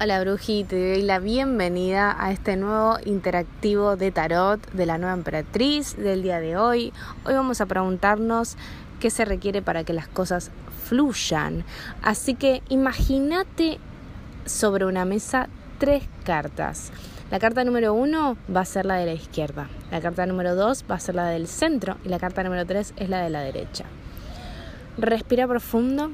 Hola Bruji, te doy la bienvenida a este nuevo interactivo de tarot de la nueva emperatriz del día de hoy. Hoy vamos a preguntarnos qué se requiere para que las cosas fluyan. Así que imagínate sobre una mesa tres cartas. La carta número uno va a ser la de la izquierda, la carta número dos va a ser la del centro y la carta número tres es la de la derecha. Respira profundo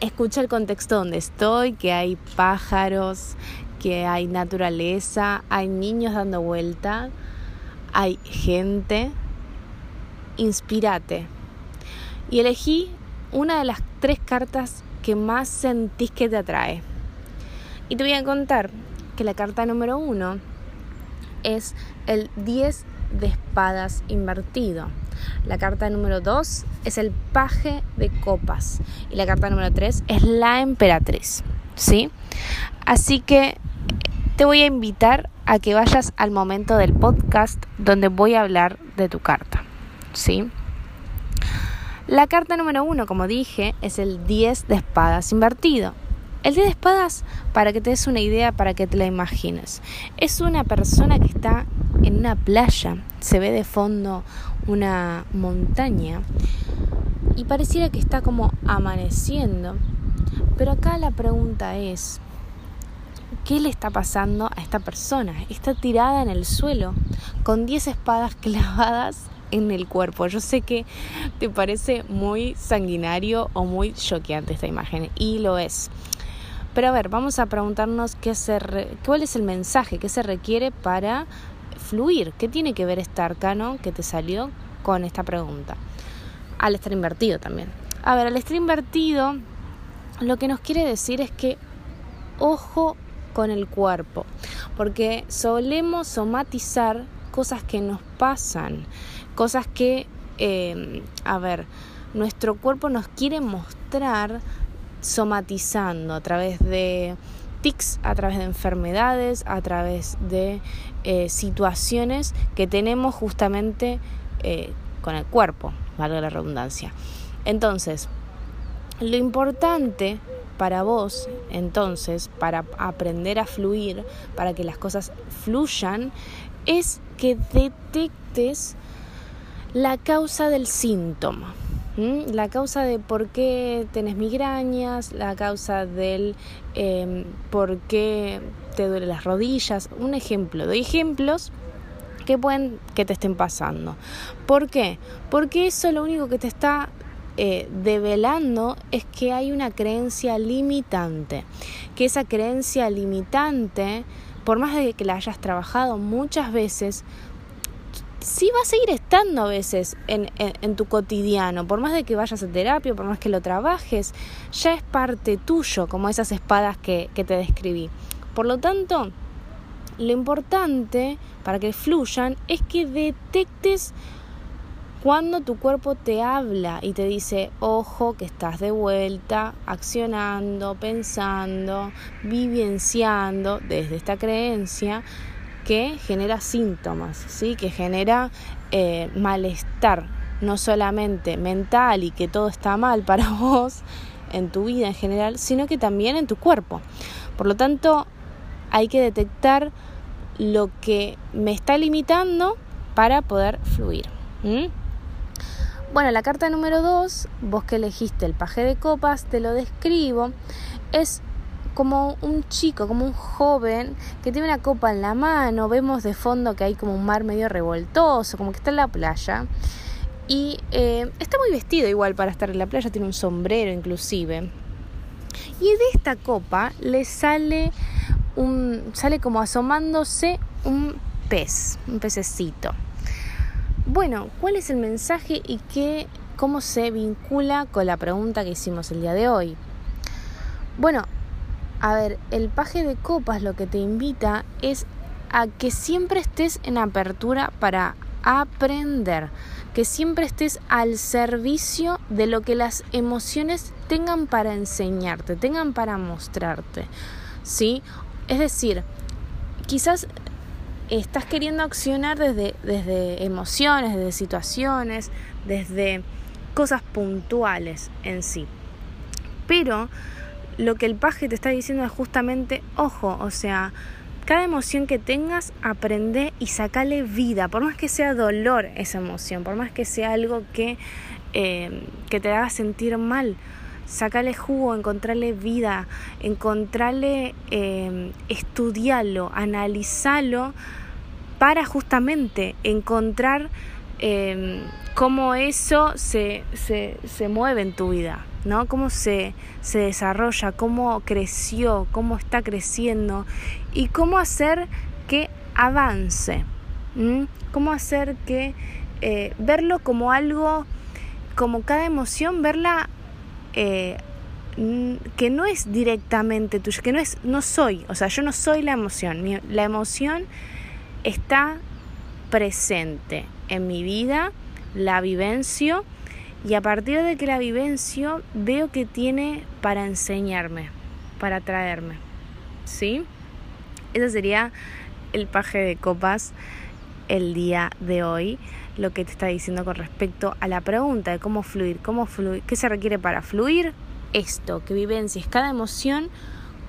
escucha el contexto donde estoy, que hay pájaros, que hay naturaleza, hay niños dando vuelta, hay gente. Inspírate. Y elegí una de las tres cartas que más sentís que te atrae. Y te voy a contar que la carta número uno es el 10 de espadas invertido. La carta número 2 es el paje de copas y la carta número 3 es la emperatriz, ¿sí? Así que te voy a invitar a que vayas al momento del podcast donde voy a hablar de tu carta, ¿sí? La carta número 1, como dije, es el 10 de espadas invertido. El 10 de espadas, para que te des una idea, para que te la imagines, es una persona que está en una playa, se ve de fondo una montaña y pareciera que está como amaneciendo. Pero acá la pregunta es, ¿qué le está pasando a esta persona? Está tirada en el suelo con 10 espadas clavadas en el cuerpo. Yo sé que te parece muy sanguinario o muy choqueante esta imagen y lo es. Pero a ver, vamos a preguntarnos qué se cuál es el mensaje que se requiere para fluir. ¿Qué tiene que ver este arcano que te salió con esta pregunta? Al estar invertido también. A ver, al estar invertido, lo que nos quiere decir es que ojo con el cuerpo, porque solemos somatizar cosas que nos pasan, cosas que, em, a ver, nuestro cuerpo nos quiere mostrar somatizando a través de a través de enfermedades, a través de eh, situaciones que tenemos justamente eh, con el cuerpo, valga la redundancia. Entonces, lo importante para vos, entonces, para aprender a fluir, para que las cosas fluyan, es que detectes la causa del síntoma. La causa de por qué tenés migrañas, la causa del em, por qué te duelen las rodillas. Un ejemplo, doy ejemplos que pueden que te estén pasando. ¿Por qué? Porque eso lo único que te está eh, develando es que hay una creencia limitante. Que esa creencia limitante, por más de que la hayas trabajado muchas veces, sí va a seguir estando a veces en, en, tu cotidiano, por más de que vayas a terapia, por más que lo trabajes, ya es parte tuyo, como esas espadas que, que te describí. Por lo tanto, lo importante para que fluyan es que detectes cuando tu cuerpo te habla y te dice, ojo, que estás de vuelta, accionando, pensando, vivenciando desde esta creencia que genera síntomas, ¿sí? que genera eh, malestar, no solamente mental y que todo está mal para vos en tu vida en general, sino que también en tu cuerpo. Por lo tanto, hay que detectar lo que me está limitando para poder fluir. Bueno, la carta número 2, vos que elegiste el paje de copas, te lo describo, es como un chico, como un joven que tiene una copa en la mano, vemos de fondo que hay como un mar medio revoltoso, como que está en la playa. Y eh, está muy vestido igual para estar en la playa, tiene un sombrero inclusive. Y de esta copa le sale un. sale como asomándose un pez, un pececito. Bueno, ¿cuál es el mensaje y qué, cómo se vincula con la pregunta que hicimos el día de hoy? Bueno, a ver, el paje de copas lo que te invita es a que siempre estés en apertura para aprender, que siempre estés al servicio de lo que las emociones tengan para enseñarte, tengan para mostrarte. ¿Sí? Es decir, quizás estás queriendo accionar desde, desde emociones, desde situaciones, desde cosas puntuales en sí. Pero lo que el paje te está diciendo es justamente, ojo, o sea, cada emoción que tengas, aprende y sacale vida, por más que sea dolor esa emoción, por más que sea algo que, eh, que te haga sentir mal, sacale jugo, encontrarle vida, encontrarle, eh, estudiarlo, analizarlo para justamente encontrar eh, cómo eso se, se, se, mueve en tu vida, ¿no? Cómo se, se desarrolla, cómo creció, cómo está creciendo y cómo hacer que avance, cómo hacer que eh, verlo como algo, como cada emoción, verla eh, que no es directamente tuya, que no es, no soy, o sea, yo no soy la emoción, la emoción está presente en mi vida, la vivencio y a partir de que la vivencio veo que tiene para enseñarme, para traerme. ¿Sí? Ese sería el paje de copas el día de hoy, lo que te está diciendo con respecto a la pregunta de cómo fluir, cómo fluir, qué se requiere para fluir, esto, que vivencias cada emoción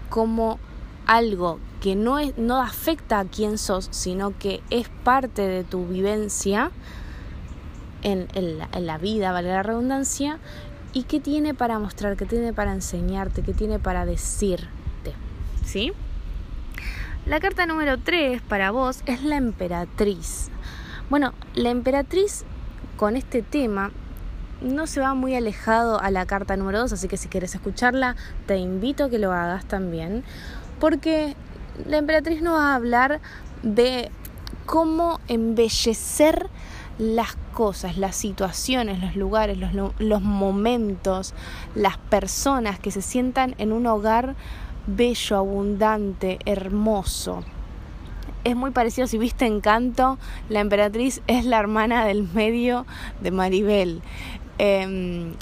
como algo que no, es, no afecta a quién sos, sino que es parte de tu vivencia en, la, vida, vale la redundancia, y qué tiene para mostrar, qué tiene para enseñarte, qué tiene para decirte. ¿Sí? La carta número 3 para vos es la emperatriz. Bueno, la emperatriz con este tema no se va muy alejado a la carta número 2, así que si quieres escucharla, te invito a que lo hagas también, porque la emperatriz nos va a hablar de cómo embellecer las cosas, las situaciones, los lugares, los, momentos, las personas que se sientan en un hogar bello, abundante, hermoso. Es muy parecido, si viste Encanto, la emperatriz es la hermana del medio de Maribel. Em,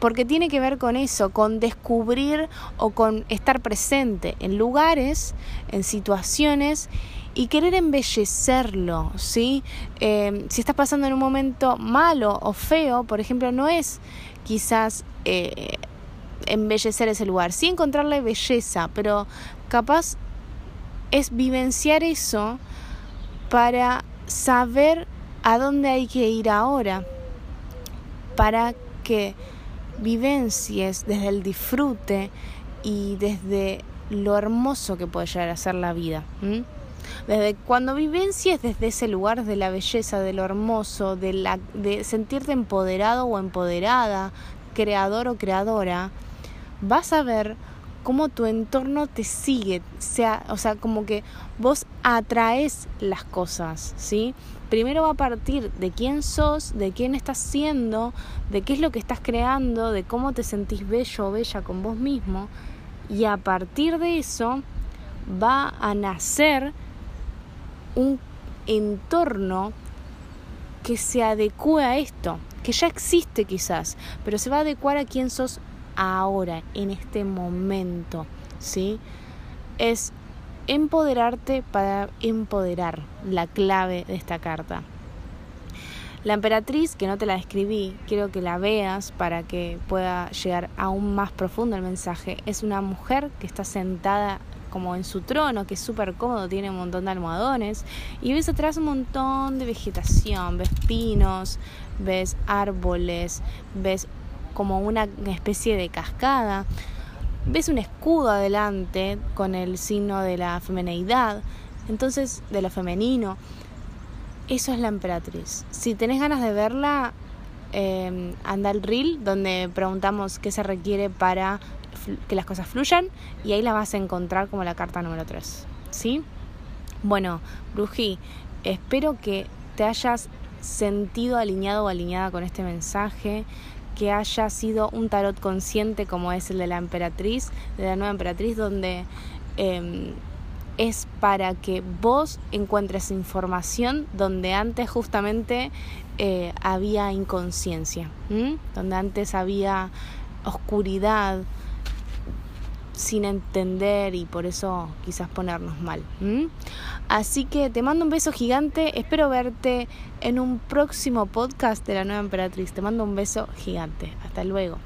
porque tiene que ver con eso, con descubrir o con estar presente en lugares, en situaciones y querer embellecerlo, ¿sí? Em, si estás pasando en un momento malo o feo, por ejemplo, no es quizás eh, embellecer ese lugar, sí encontrarle belleza, pero capaz es vivenciar eso para saber a dónde hay que ir ahora, para que vivencies desde el disfrute y desde lo hermoso que puede llegar a ser la vida. Desde cuando vivencies desde ese lugar de la belleza, de lo hermoso, de sentirte empoderado o empoderada, creador o creadora, vas a ver cómo tu entorno te sigue, sea, o sea, como que vos atraes las cosas, ¿sí? primero va a partir de quién sos, de quién estás siendo, de qué es lo que estás creando, de cómo te sentís bello o bella con vos mismo. Y a partir de eso va a nacer un entorno que se adecue a esto, que ya existe quizás, pero se va a adecuar a quién sos ahora, en este momento, ¿sí? Es empoderarte para empoderar, la clave de esta carta. La emperatriz, que no te la escribí, quiero que la veas para que pueda llegar aún más profundo el mensaje. Es una mujer que está sentada como en su trono, que es súper cómodo, tiene un montón de almohadones, y ves atrás un montón de vegetación, ves pinos, ves árboles, ves como una especie de cascada ves un escudo adelante con el signo de la femineidad, entonces de lo femenino. Eso es la emperatriz. Si tenés ganas de verla, eh, anda al reel donde preguntamos qué se requiere para que las cosas fluyan y ahí la vas a encontrar como la carta número 3. ¿Sí? Bueno, Brují, espero que te hayas sentido alineado o alineada con este mensaje que haya sido un tarot consciente como es el de la emperatriz, de la nueva emperatriz, donde em, es para que vos encuentres información donde antes justamente eh, había inconsciencia, donde antes había oscuridad sin entender y por eso quizás ponernos mal. Así que te mando un beso gigante. Espero verte en un próximo podcast de la nueva emperatriz. Te mando un beso gigante. Hasta luego.